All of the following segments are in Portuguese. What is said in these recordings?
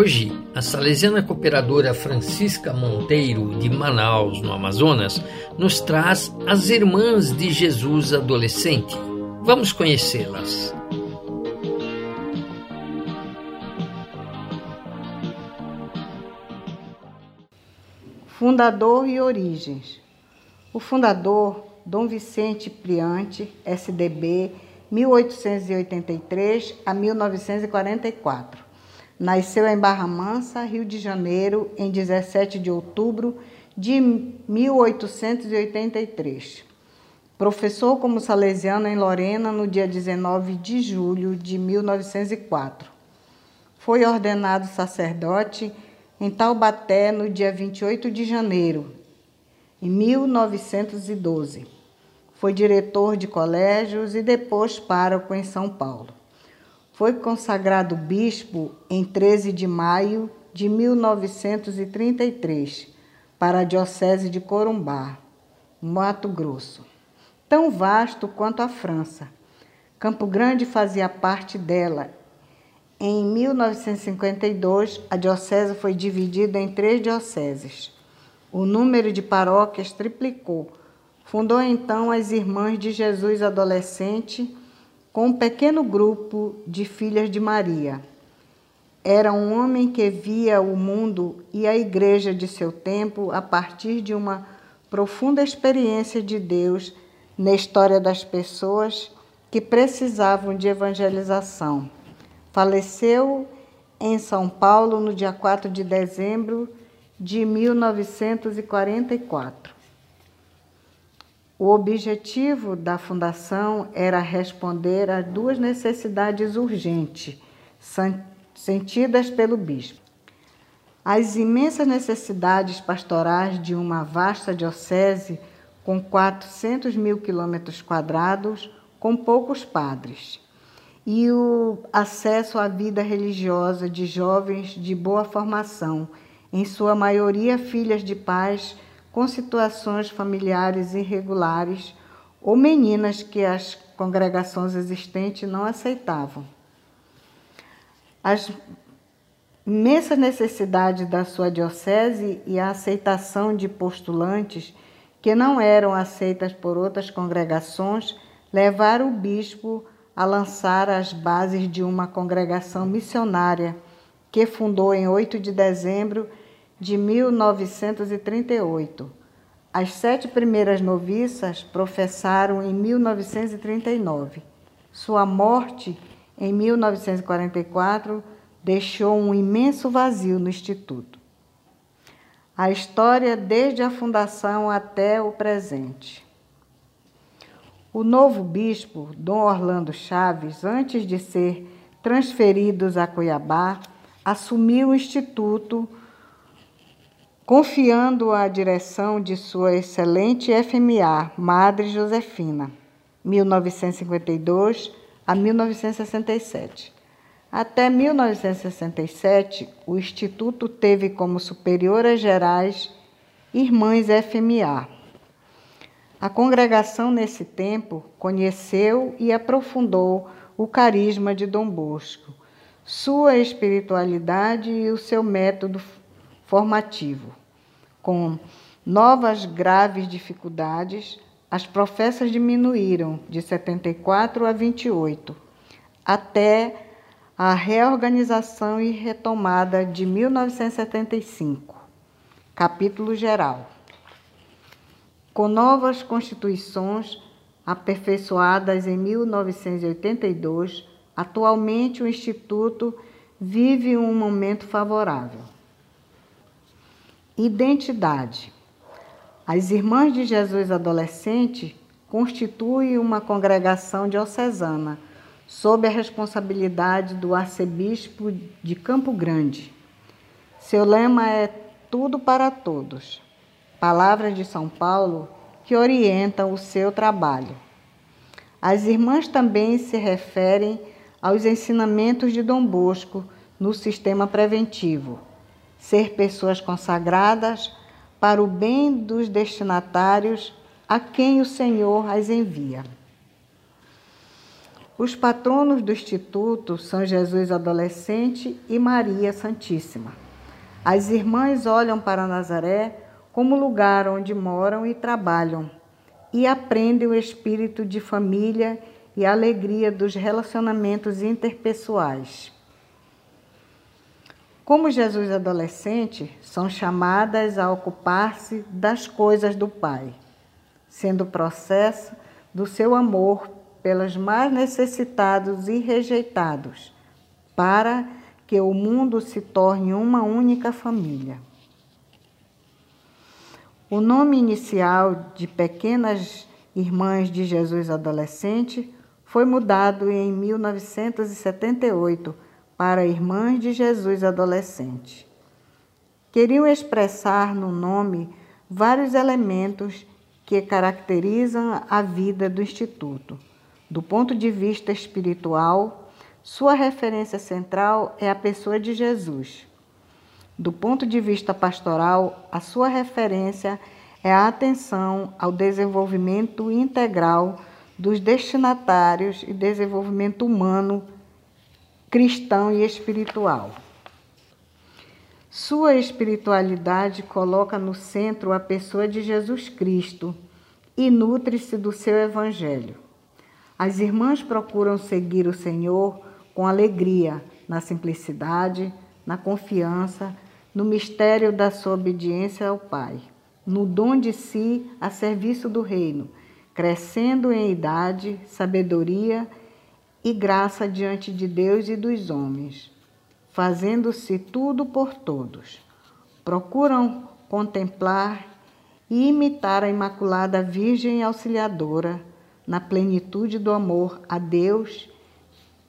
Hoje, a salesiana cooperadora Francisca Monteiro, de Manaus, no Amazonas, nos traz as Irmãs de Jesus Adolescente. Vamos conhecê-las. Fundador e origens. O fundador, Dom Vicente Priante, SDB, 1883 a 1944 Nasceu em Barra Mansa, Rio de Janeiro, em 17 de outubro de 1883. Professor como salesiano em Lorena no dia 19 de julho de 1904. Foi ordenado sacerdote em Taubaté no dia 28 de janeiro, em 1912. Foi diretor de colégios e depois pároco em São Paulo. Foi consagrado bispo em 13 de maio de 1933 para a Diocese de Corumbá, Mato Grosso, tão vasto quanto a França. Campo Grande fazia parte dela. Em 1952, a diocese foi dividida em três dioceses. O número de paróquias triplicou. Fundou então as Irmãs de Jesus Adolescente com um pequeno grupo de filhas de Maria. Era um homem que via o mundo e a igreja de seu tempo a partir de uma profunda experiência de Deus na história das pessoas que precisavam de evangelização. Faleceu em São Paulo no dia 4 de dezembro de 1944. O objetivo da fundação era responder a duas necessidades urgentes sentidas pelo bispo. As imensas necessidades pastorais de uma vasta diocese com 400 mil quilômetros quadrados, com poucos padres, e o acesso à vida religiosa de jovens de boa formação, em sua maioria filhas de pais com situações familiares irregulares ou meninas que as congregações existentes não aceitavam. As imensas necessidades da sua diocese e a aceitação de postulantes que não eram aceitas por outras congregações levaram o bispo a lançar as bases de uma congregação missionária que fundou em 8 de dezembro de 1938. As sete primeiras noviças professaram em 1939. Sua morte, em 1944, deixou um imenso vazio no Instituto. A história desde a fundação até o presente. O novo bispo, Dom Orlando Chaves, antes de ser transferidos a Cuiabá, assumiu o Instituto confiando a direção de sua excelente FMA, Madre Josefina, 1952 a 1967. Até 1967, o Instituto teve como superioras gerais Irmãs FMA. A congregação, nesse tempo, conheceu e aprofundou o carisma de Dom Bosco, sua espiritualidade e o seu método formativo. Com novas graves dificuldades, as professas diminuíram de 74 a 28, até a reorganização e retomada de 1975. Capítulo geral. Com novas constituições aperfeiçoadas em 1982, atualmente o Instituto vive um momento favorável. Identidade. As Irmãs de Jesus Adolescente constituem uma congregação diocesana sob a responsabilidade do arcebispo de Campo Grande. Seu lema é Tudo para Todos. Palavras de São Paulo que orientam o seu trabalho. As irmãs também se referem aos ensinamentos de Dom Bosco no sistema preventivo ser pessoas consagradas para o bem dos destinatários a quem o Senhor as envia. Os patronos do Instituto são Jesus Adolescente e Maria Santíssima. As irmãs olham para Nazaré como lugar onde moram e trabalham e aprendem o espírito de família e a alegria dos relacionamentos interpessoais. Como Jesus adolescente, são chamadas a ocupar-se das coisas do Pai, sendo processo do seu amor pelos mais necessitados e rejeitados, para que o mundo se torne uma única família. O nome inicial de Pequenas Irmãs de Jesus Adolescente foi mudado em 1978 para Irmãs de Jesus Adolescente. Queriam expressar no nome vários elementos que caracterizam a vida do Instituto do ponto de vista espiritual, sua referência central é a pessoa de Jesus. Do ponto de vista pastoral, a sua referência é a atenção ao desenvolvimento integral dos destinatários e desenvolvimento humano, cristão e espiritual. Sua espiritualidade coloca no centro a pessoa de Jesus Cristo e nutre-se do seu evangelho. As irmãs procuram seguir o Senhor com alegria, na simplicidade, na confiança, no mistério da sua obediência ao Pai, no dom de si a serviço do Reino, crescendo em idade, sabedoria e graça diante de Deus e dos homens, fazendo-se tudo por todos. Procuram contemplar e imitar a Imaculada Virgem Auxiliadora na plenitude do amor a Deus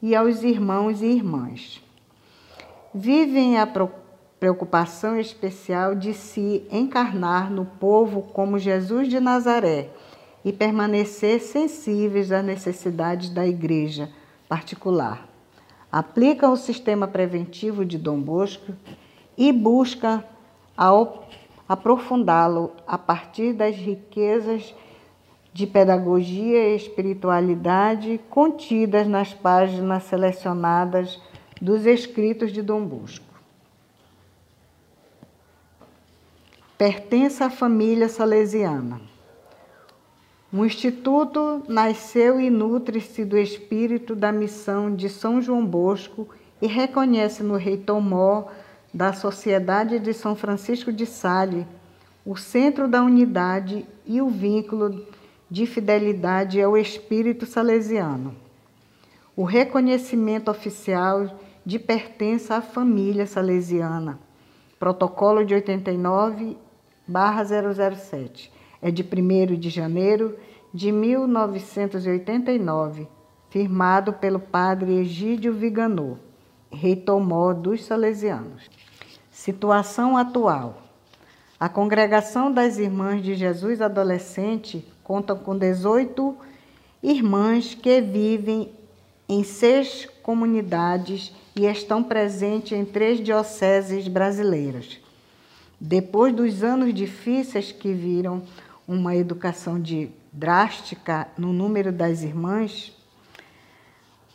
e aos irmãos e irmãs. Vivem a preocupação especial de se encarnar no povo como Jesus de Nazaré e permanecer sensíveis às necessidades da igreja particular. Aplicam o sistema preventivo de Dom Bosco e busca aprofundá-lo a partir das riquezas de pedagogia e espiritualidade contidas nas páginas selecionadas dos escritos de Dom Bosco. Pertence à família salesiana. O Instituto nasceu e nutre-se do espírito da missão de São João Bosco e reconhece no rei Tomó da Sociedade de São Francisco de Sales o centro da unidade e o vínculo de fidelidade ao espírito salesiano. O reconhecimento oficial de pertença à família salesiana. Protocolo de 89, 007. É de 1 de janeiro de 1989, firmado pelo padre Egídio Viganô, rei Tomó dos Salesianos. Situação atual. A Congregação das Irmãs de Jesus Adolescente conta com 18 irmãs que vivem em seis comunidades e estão presentes em três dioceses brasileiras. Depois dos anos difíceis que viram uma educação de drástica no número das irmãs,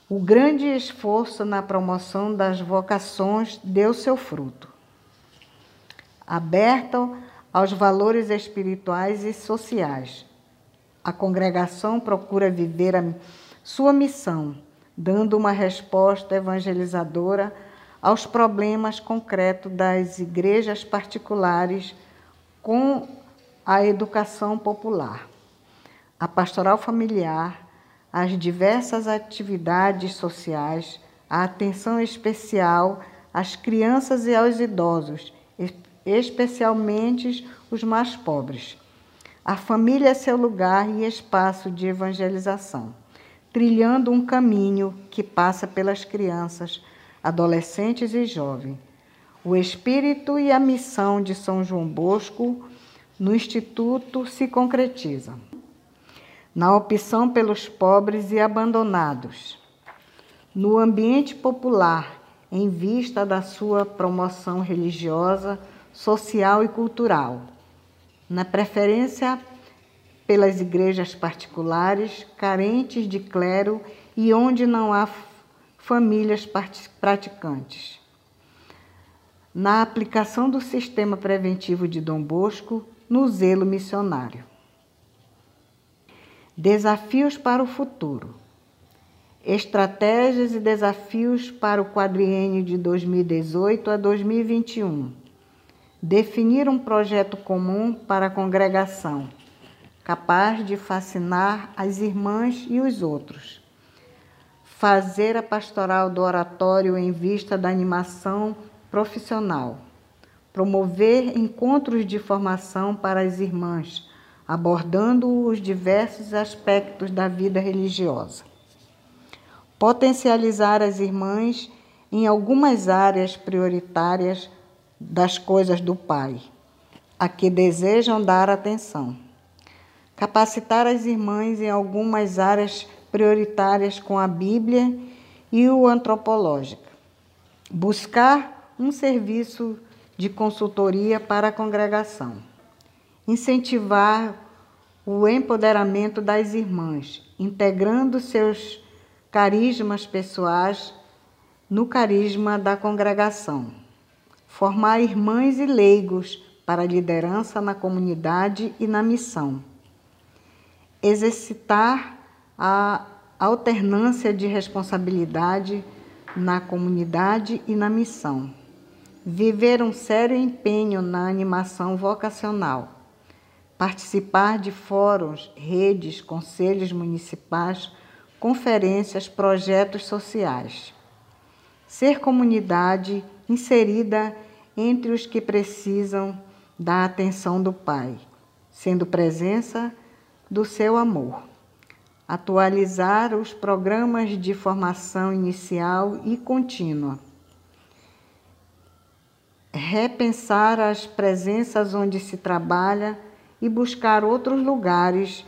o grande esforço na promoção das vocações deu seu fruto aberta aos valores espirituais e sociais. A congregação procura viver a sua missão, dando uma resposta evangelizadora aos problemas concretos das igrejas particulares com a educação popular, a pastoral familiar, as diversas atividades sociais, a atenção especial às crianças e aos idosos, especialmente os mais pobres. A família é seu lugar e espaço de evangelização, trilhando um caminho que passa pelas crianças, adolescentes e jovens. O espírito e a missão de São João Bosco no Instituto se concretizam na opção pelos pobres e abandonados, no ambiente popular, em vista da sua promoção religiosa social e cultural, na preferência pelas igrejas particulares carentes de clero e onde não há famílias praticantes. Na aplicação do sistema preventivo de Dom Bosco no zelo missionário. Desafios para o futuro. Estratégias e desafios para o quadriênio de 2018 a 2021. Definir um projeto comum para a congregação, capaz de fascinar as irmãs e os outros. Fazer a pastoral do oratório em vista da animação profissional. Promover encontros de formação para as irmãs, abordando os diversos aspectos da vida religiosa potencializar as irmãs em algumas áreas prioritárias das coisas do Pai, a que desejam dar atenção. Capacitar as irmãs em algumas áreas prioritárias com a Bíblia e o antropológica. Buscar um serviço de consultoria para a congregação. Incentivar o empoderamento das irmãs, integrando seus carismas pessoais no carisma da congregação. Formar irmãs e leigos para liderança na comunidade e na missão. Exercitar a alternância de responsabilidade na comunidade e na missão. Viver um sério empenho na animação vocacional. Participar de fóruns, redes, conselhos municipais conferências, projetos sociais. Ser comunidade inserida entre os que precisam da atenção do Pai, sendo presença do seu amor. Atualizar os programas de formação inicial e contínua. Repensar as presenças onde se trabalha e buscar outros lugares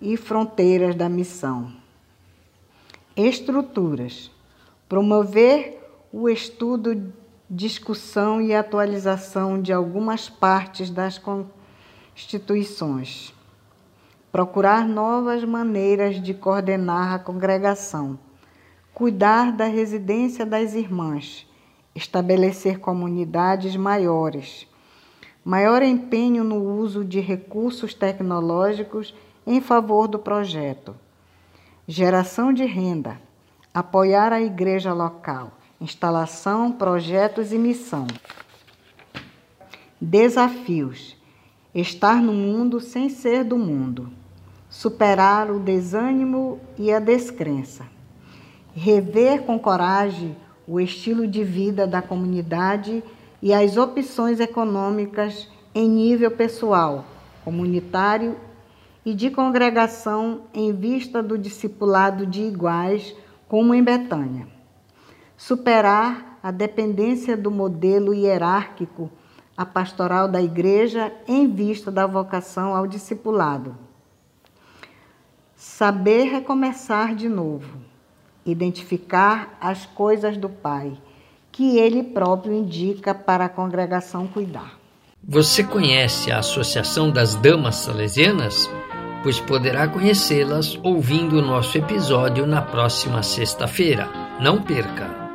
e fronteiras da missão. Estruturas. Promover o estudo, discussão e atualização de algumas partes das constituições. Procurar novas maneiras de coordenar a congregação. Cuidar da residência das irmãs. Estabelecer comunidades maiores. Maior empenho no uso de recursos tecnológicos em favor do projeto. Geração de renda, apoiar a igreja local, instalação, projetos e missão. Desafios: estar no mundo sem ser do mundo, superar o desânimo e a descrença, rever com coragem o estilo de vida da comunidade e as opções econômicas em nível pessoal, comunitário e de congregação em vista do discipulado de iguais, como em Betânia. Superar a dependência do modelo hierárquico, a pastoral da igreja em vista da vocação ao discipulado. Saber recomeçar de novo, identificar as coisas do Pai, que ele próprio indica para a congregação cuidar. Você conhece a Associação das Damas Salesianas? pois poderá conhecê-las ouvindo o nosso episódio na próxima sexta-feira. Não perca!